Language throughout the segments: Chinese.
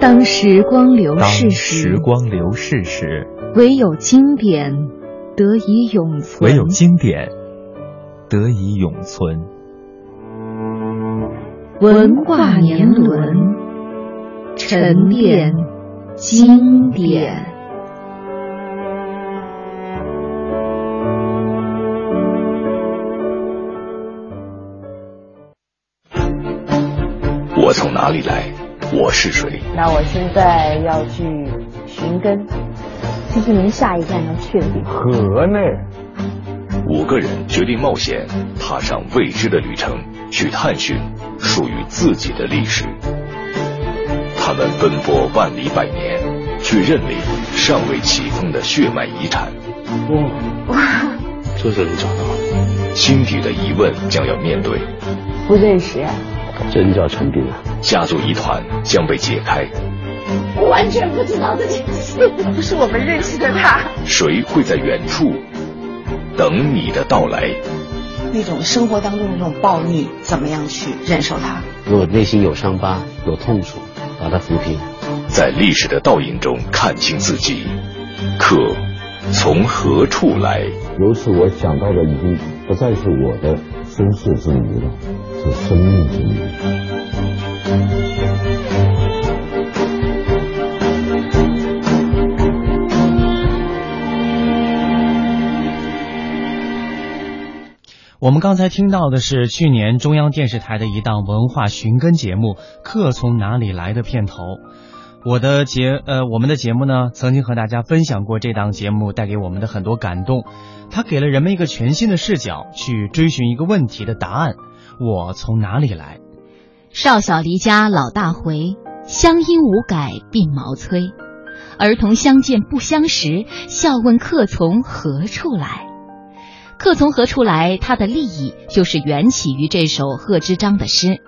当时光流逝时，时光流逝时，唯有经典得以永存。唯有经典得以永存。文化年轮，沉淀经典。我从哪里来？我是谁？那我现在要去寻根，这是您下一站要去的地方。河内，五个人决定冒险，踏上未知的旅程，去探寻属于自己的历史。他们奔波万里百年，去认领尚未启封的血脉遗产。哇哇，这是你找到？心底的疑问将要面对。不认识。真叫陈斌啊！家族疑团将被解开。我完全不知道这件事，不是我们认识的他。谁会在远处等你的到来？那种生活当中的那种暴逆，怎么样去忍受它？如果内心有伤疤、有痛楚，把它抚平。在历史的倒影中看清自己，可从何处来？由此我想到的已经不再是我的身世之谜了。是生命之谜。我们刚才听到的是去年中央电视台的一档文化寻根节目《客从哪里来》的片头。我的节呃，我们的节目呢，曾经和大家分享过这档节目带给我们的很多感动。它给了人们一个全新的视角，去追寻一个问题的答案。我从哪里来？少小离家老大回，乡音无改鬓毛衰。儿童相见不相识，笑问客从何处来。客从何处来？它的立意就是缘起于这首贺知章的诗。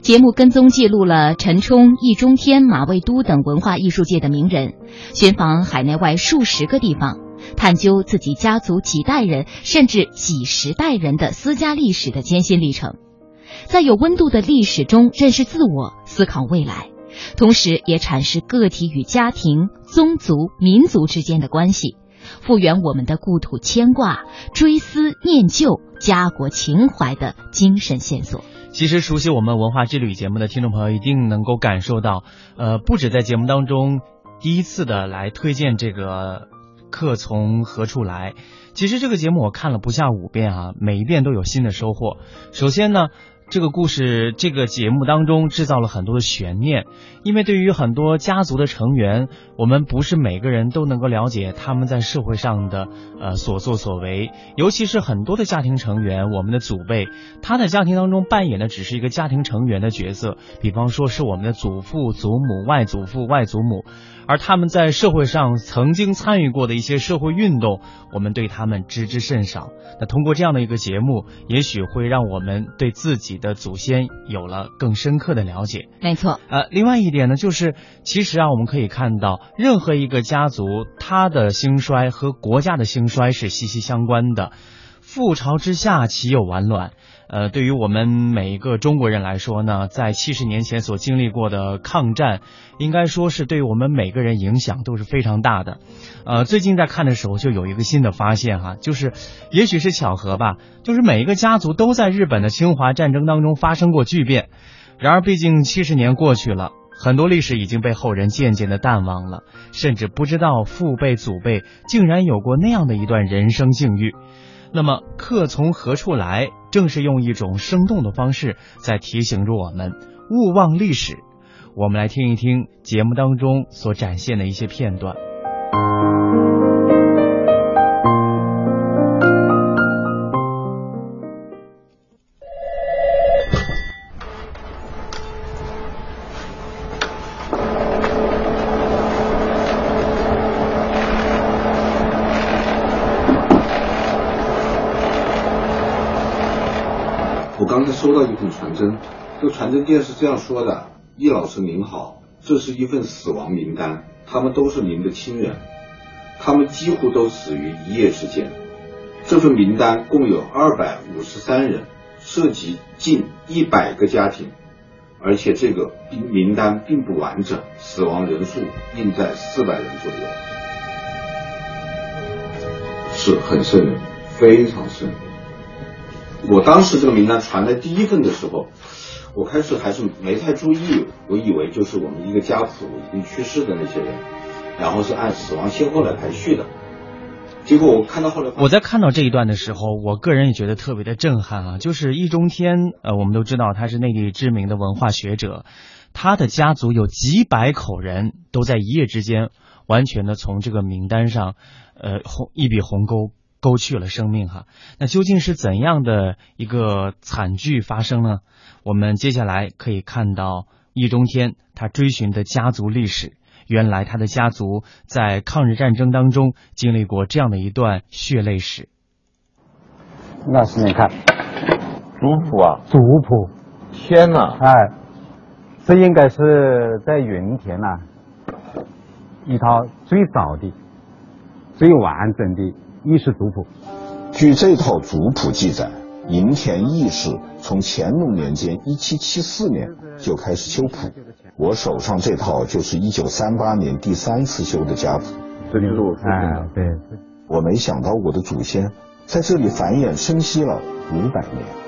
节目跟踪记录了陈冲、易中天、马未都等文化艺术界的名人，寻访海内外数十个地方。探究自己家族几代人甚至几十代人的私家历史的艰辛历程，在有温度的历史中认识自我、思考未来，同时也阐释个体与家庭、宗族、民族之间的关系，复原我们的故土牵挂、追思念旧、家国情怀的精神线索。其实，熟悉我们文化之旅节目的听众朋友一定能够感受到，呃，不止在节目当中第一次的来推荐这个。客从何处来？其实这个节目我看了不下五遍啊，每一遍都有新的收获。首先呢。这个故事，这个节目当中制造了很多的悬念，因为对于很多家族的成员，我们不是每个人都能够了解他们在社会上的呃所作所为，尤其是很多的家庭成员，我们的祖辈，他在家庭当中扮演的只是一个家庭成员的角色，比方说是我们的祖父、祖母、外祖父、外祖母，而他们在社会上曾经参与过的一些社会运动，我们对他们知之甚少。那通过这样的一个节目，也许会让我们对自己。的祖先有了更深刻的了解，没错。呃，另外一点呢，就是其实啊，我们可以看到，任何一个家族，它的兴衰和国家的兴衰是息息相关的。覆巢之下，岂有完卵？呃，对于我们每一个中国人来说呢，在七十年前所经历过的抗战，应该说是对我们每个人影响都是非常大的。呃，最近在看的时候就有一个新的发现哈，就是也许是巧合吧，就是每一个家族都在日本的侵华战争当中发生过巨变。然而，毕竟七十年过去了，很多历史已经被后人渐渐的淡忘了，甚至不知道父辈祖辈竟然有过那样的一段人生境遇。那么，客从何处来？正是用一种生动的方式，在提醒着我们勿忘历史。我们来听一听节目当中所展现的一些片段。收到一份传真，这个传真件是这样说的：“易老师您好，这是一份死亡名单，他们都是您的亲人，他们几乎都死于一夜之间。这份名单共有二百五十三人，涉及近一百个家庭，而且这个名单并不完整，死亡人数应在四百人左右，是很瘆人，非常瘆人。”我当时这个名单传来第一份的时候，我开始还是没太注意，我以为就是我们一个家谱已经去世的那些人，然后是按死亡先后来排序的。结果我看到后来，我在看到这一段的时候，我个人也觉得特别的震撼啊！就是易中天，呃，我们都知道他是内地知名的文化学者，他的家族有几百口人都在一夜之间完全的从这个名单上，呃，红一笔鸿沟。勾去了生命哈，那究竟是怎样的一个惨剧发生呢？我们接下来可以看到易中天他追寻的家族历史，原来他的家族在抗日战争当中经历过这样的一段血泪史。那是你看，族谱啊，族谱，天哪！哎，这应该是在云田呐，一套最早的、最完整的。历史族谱，据这套族谱记载，银田义氏从乾隆年间（一七七四年）就开始修谱。我手上这套就是一九三八年第三次修的家谱。这里录哎，对。我没想到我的祖先在这里繁衍生息了五百年。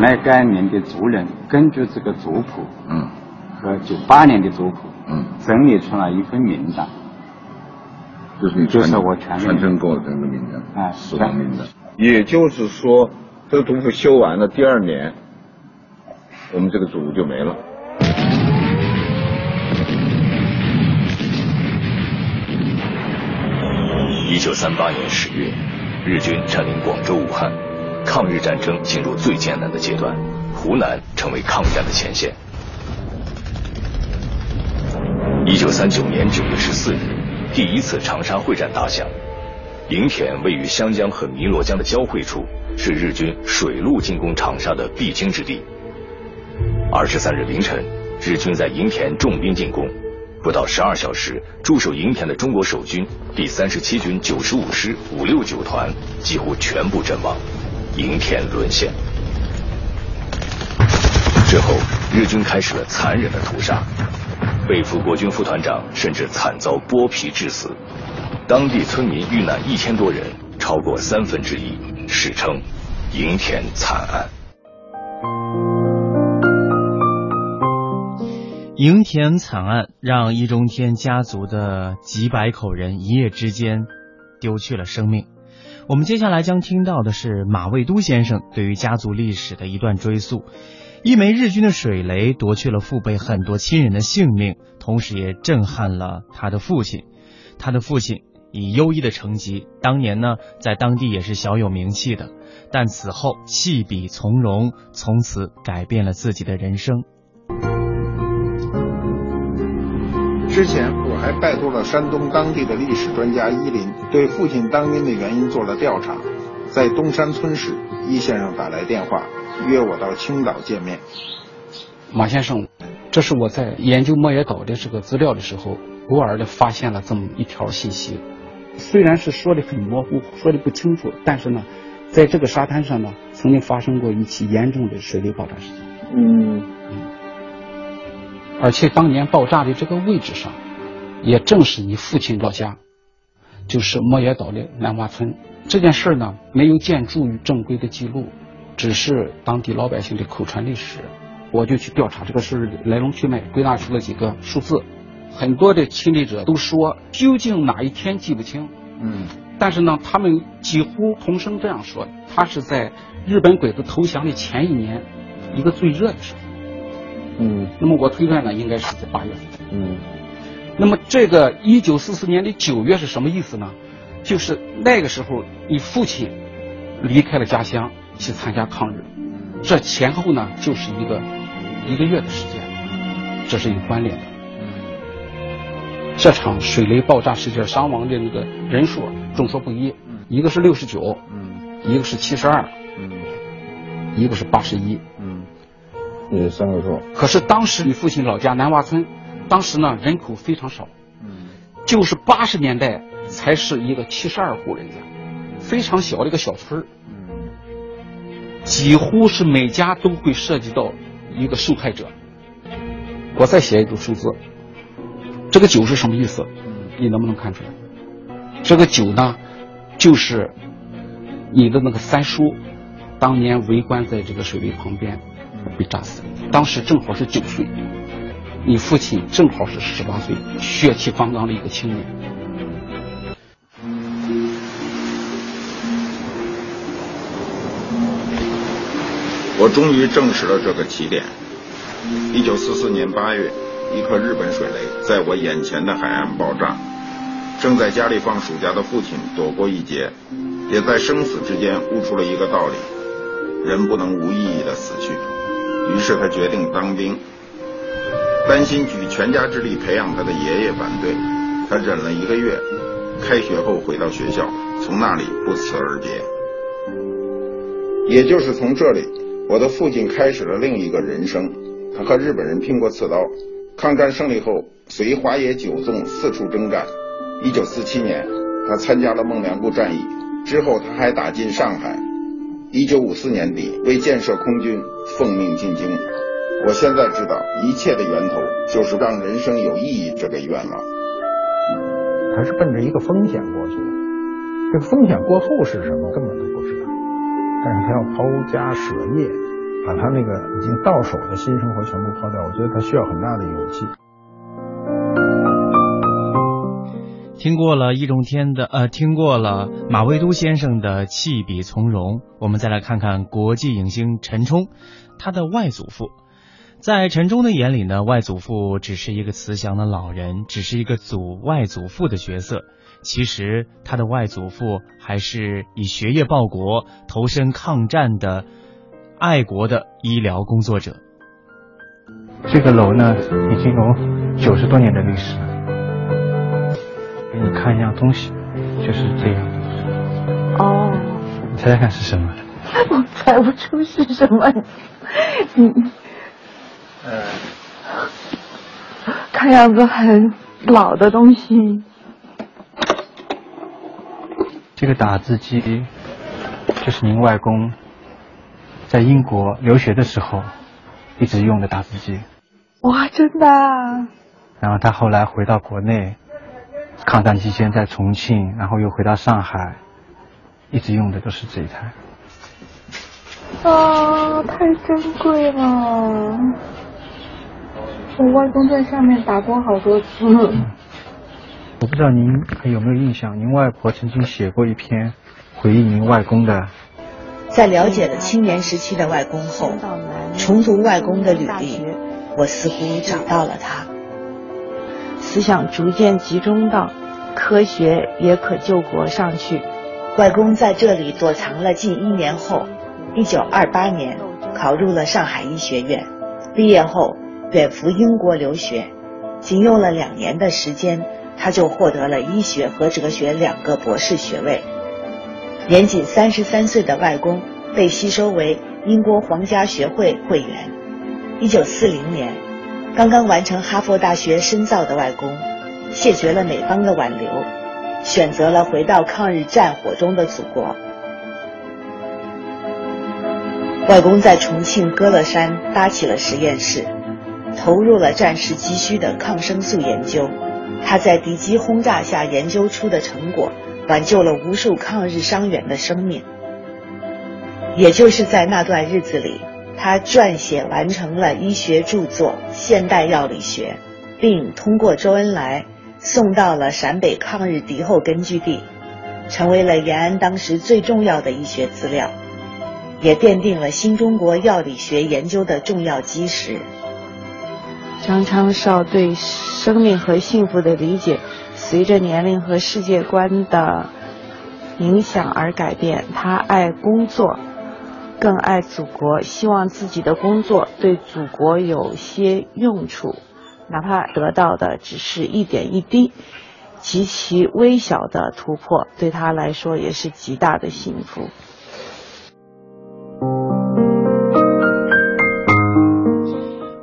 我那该年的族人根据这个族谱，嗯，和九八年的族谱，嗯，整理出来一份名单，就是你就是我全传真过的这个名单，啊，死亡名单。也就是说，这个族谱修完了，第二年，我们这个族就没了。一九三八年十月，日军占领广州、武汉。抗日战争进入最艰难的阶段，湖南成为抗战的前线。一九三九年九月十四日，第一次长沙会战打响。营田位于湘江和汨罗江的交汇处，是日军水陆进攻长沙的必经之地。二十三日凌晨，日军在营田重兵进攻，不到十二小时，驻守营田的中国守军第三十七军九十五师五六九团几乎全部阵亡。营田沦陷之后，日军开始了残忍的屠杀，被俘国军副团长甚至惨遭剥皮致死，当地村民遇难一千多人，超过三分之一，史称“营田惨案”。营田惨案让易中天家族的几百口人一夜之间丢去了生命。我们接下来将听到的是马未都先生对于家族历史的一段追溯。一枚日军的水雷夺去了父辈很多亲人的性命，同时也震撼了他的父亲。他的父亲以优异的成绩，当年呢在当地也是小有名气的，但此后弃笔从戎，从此改变了自己的人生。之前我还拜托了山东当地的历史专家伊林，对父亲当兵的原因做了调查。在东山村时，伊先生打来电话，约我到青岛见面。马先生，这是我在研究莫野岛的这个资料的时候，偶尔的发现了这么一条信息。虽然是说的很模糊，说的不清楚，但是呢，在这个沙滩上呢，曾经发生过一起严重的水雷爆炸事件。嗯。而且当年爆炸的这个位置上，也正是你父亲老家，就是莫野岛的南洼村。这件事呢，没有建筑与正规的记录，只是当地老百姓的口传历史。我就去调查这个事来龙去脉，归纳出了几个数字。很多的亲历者都说，究竟哪一天记不清。嗯。但是呢，他们几乎同声这样说：，他是在日本鬼子投降的前一年，一个最热的时候。嗯，那么我推断呢，应该是在八月份。嗯，那么这个一九四四年的九月是什么意思呢？就是那个时候你父亲离开了家乡去参加抗日，这前后呢就是一个一个月的时间。这是有关联的。这场水雷爆炸事件伤亡的那个人数众说不一，一个是六十九，一个是七十二，一个是八十一，嗯，有三个数。可是当时你父亲老家南洼村，当时呢人口非常少，就是八十年代才是一个七十二户人家，非常小的一个小村儿，几乎是每家都会涉及到一个受害者。我再写一组数字，这个九是什么意思？你能不能看出来？这个九呢，就是你的那个三叔，当年围观在这个水雷旁边被炸死，当时正好是九岁，你父亲正好是十八岁，血气方刚的一个青年。我终于证实了这个起点。一九四四年八月，一颗日本水雷在我眼前的海岸爆炸。正在家里放暑假的父亲躲过一劫，也在生死之间悟出了一个道理：人不能无意义的死去。于是他决定当兵。担心举全家之力培养他的爷爷反对，他忍了一个月。开学后回到学校，从那里不辞而别。也就是从这里，我的父亲开始了另一个人生。他和日本人拼过刺刀，抗战胜利后随华野九纵四处征战。一九四七年，他参加了孟良崮战役，之后他还打进上海。一九五四年底，为建设空军，奉命进京。我现在知道，一切的源头就是让人生有意义这个愿望。他是奔着一个风险过去的，这个风险过后是什么，根本都不知道。但是他要抛家舍业。把他那个已经到手的新生活全部抛掉，我觉得他需要很大的勇气。听过了易中天的，呃，听过了马未都先生的弃笔从戎，我们再来看看国际影星陈冲，他的外祖父。在陈冲的眼里呢，外祖父只是一个慈祥的老人，只是一个祖外祖父的角色。其实他的外祖父还是以学业报国、投身抗战的。爱国的医疗工作者。这个楼呢，已经有九十多年的历史。看一样东西，就是这样。哦。你猜猜看是什么？我猜不出是什么。你。呃。看样子很老的东西。这个打字机，就是您外公。在英国留学的时候，一直用的打字机。哇，真的！然后他后来回到国内，抗战期间在重庆，然后又回到上海，一直用的都是这一台。啊，太珍贵了！我外公在上面打过好多字。我不知道您还有没有印象，您外婆曾经写过一篇回忆您外公的。在了解了青年时期的外公后，重读外公的履历，我似乎找到了他。思想逐渐集中到科学也可救国上去。外公在这里躲藏了近一年后，一九二八年考入了上海医学院，毕业后远赴英国留学，仅用了两年的时间，他就获得了医学和哲学两个博士学位。年仅三十三岁的外公被吸收为英国皇家学会会员。一九四零年，刚刚完成哈佛大学深造的外公，谢绝了美方的挽留，选择了回到抗日战火中的祖国。外公在重庆歌乐山搭起了实验室，投入了战时急需的抗生素研究。他在敌机轰炸下研究出的成果。挽救了无数抗日伤员的生命。也就是在那段日子里，他撰写完成了医学著作《现代药理学》，并通过周恩来送到了陕北抗日敌后根据地，成为了延安当时最重要的医学资料，也奠定了新中国药理学研究的重要基石。张昌绍对生命和幸福的理解。随着年龄和世界观的影响而改变，他爱工作，更爱祖国，希望自己的工作对祖国有些用处。哪怕得到的只是一点一滴。极其微小的突破，对他来说也是极大的幸福。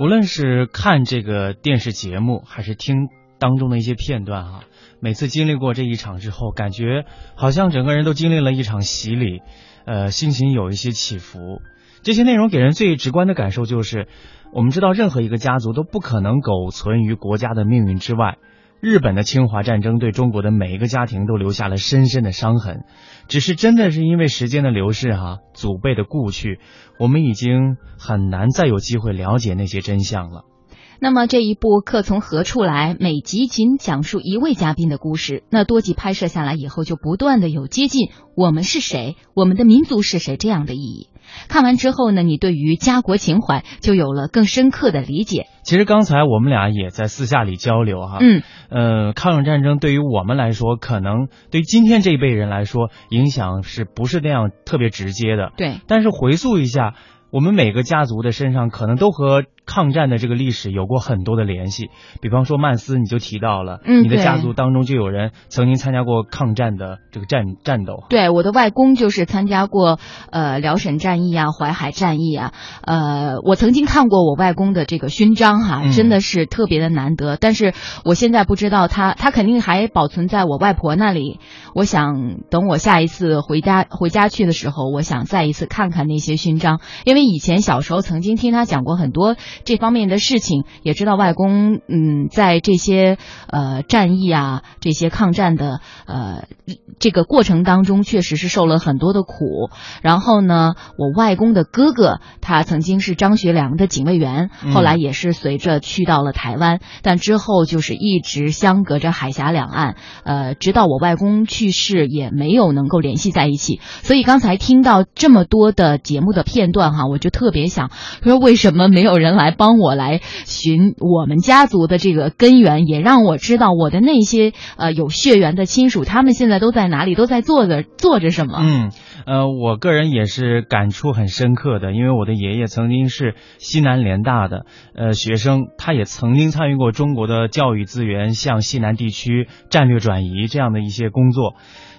无论是看这个电视节目，还是听当中的一些片段啊，每次经历过这一场之后，感觉好像整个人都经历了一场洗礼，呃，心情有一些起伏。这些内容给人最直观的感受就是，我们知道任何一个家族都不可能苟存于国家的命运之外。日本的侵华战争对中国的每一个家庭都留下了深深的伤痕，只是真的是因为时间的流逝哈，祖辈的故去，我们已经很难再有机会了解那些真相了。那么这一部《客从何处来》，每集仅讲述一位嘉宾的故事，那多集拍摄下来以后，就不断的有接近我们是谁，我们的民族是谁这样的意义。看完之后呢，你对于家国情怀就有了更深刻的理解。其实刚才我们俩也在私下里交流哈，嗯，呃，抗日战争对于我们来说，可能对于今天这一辈人来说，影响是不是那样特别直接的？对。但是回溯一下，我们每个家族的身上，可能都和。抗战的这个历史有过很多的联系，比方说曼斯，你就提到了，嗯，你的家族当中就有人曾经参加过抗战的这个战战斗。对，我的外公就是参加过呃辽沈战役啊、淮海战役啊，呃，我曾经看过我外公的这个勋章哈，真的是特别的难得。但是我现在不知道他，他肯定还保存在我外婆那里。我想等我下一次回家回家去的时候，我想再一次看看那些勋章，因为以前小时候曾经听他讲过很多。这方面的事情也知道，外公嗯，在这些呃战役啊，这些抗战的呃这个过程当中，确实是受了很多的苦。然后呢，我外公的哥哥他曾经是张学良的警卫员，后来也是随着去到了台湾，但之后就是一直相隔着海峡两岸，呃，直到我外公去去世也没有能够联系在一起。所以刚才听到这么多的节目的片段哈，我就特别想说，为什么没有人？来帮我来寻我们家族的这个根源，也让我知道我的那些呃有血缘的亲属，他们现在都在哪里，都在做着做着什么。嗯，呃，我个人也是感触很深刻的，因为我的爷爷曾经是西南联大的呃学生，他也曾经参与过中国的教育资源向西南地区战略转移这样的一些工作。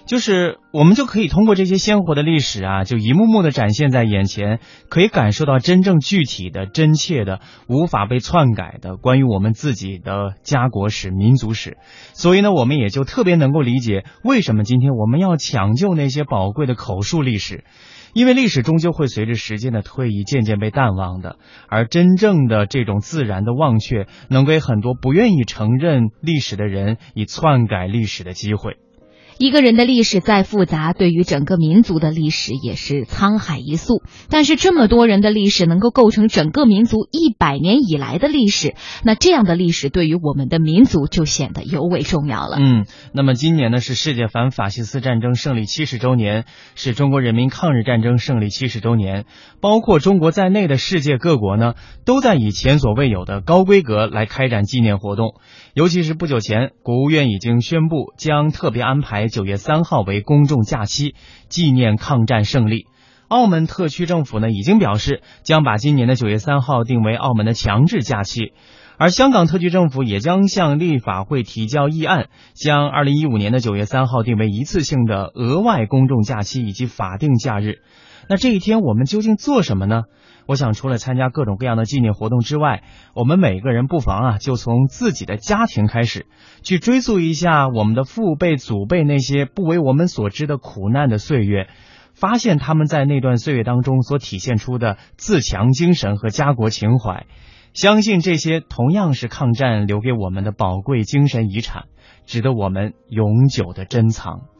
就是我们就可以通过这些鲜活的历史啊，就一幕幕的展现在眼前，可以感受到真正具体的、真切的、无法被篡改的关于我们自己的家国史、民族史。所以呢，我们也就特别能够理解为什么今天我们要抢救那些宝贵的口述历史，因为历史终究会随着时间的推移渐渐被淡忘的，而真正的这种自然的忘却，能给很多不愿意承认历史的人以篡改历史的机会。一个人的历史再复杂，对于整个民族的历史也是沧海一粟。但是这么多人的历史能够构成整个民族一百年以来的历史，那这样的历史对于我们的民族就显得尤为重要了。嗯，那么今年呢是世界反法西斯战争胜利七十周年，是中国人民抗日战争胜利七十周年，包括中国在内的世界各国呢都在以前所未有的高规格来开展纪念活动。尤其是不久前，国务院已经宣布将特别安排九月三号为公众假期，纪念抗战胜利。澳门特区政府呢已经表示，将把今年的九月三号定为澳门的强制假期。而香港特区政府也将向立法会提交议案，将二零一五年的九月三号定为一次性的额外公众假期以及法定假日。那这一天我们究竟做什么呢？我想，除了参加各种各样的纪念活动之外，我们每个人不妨啊，就从自己的家庭开始，去追溯一下我们的父辈、祖辈那些不为我们所知的苦难的岁月，发现他们在那段岁月当中所体现出的自强精神和家国情怀。相信这些同样是抗战留给我们的宝贵精神遗产，值得我们永久的珍藏。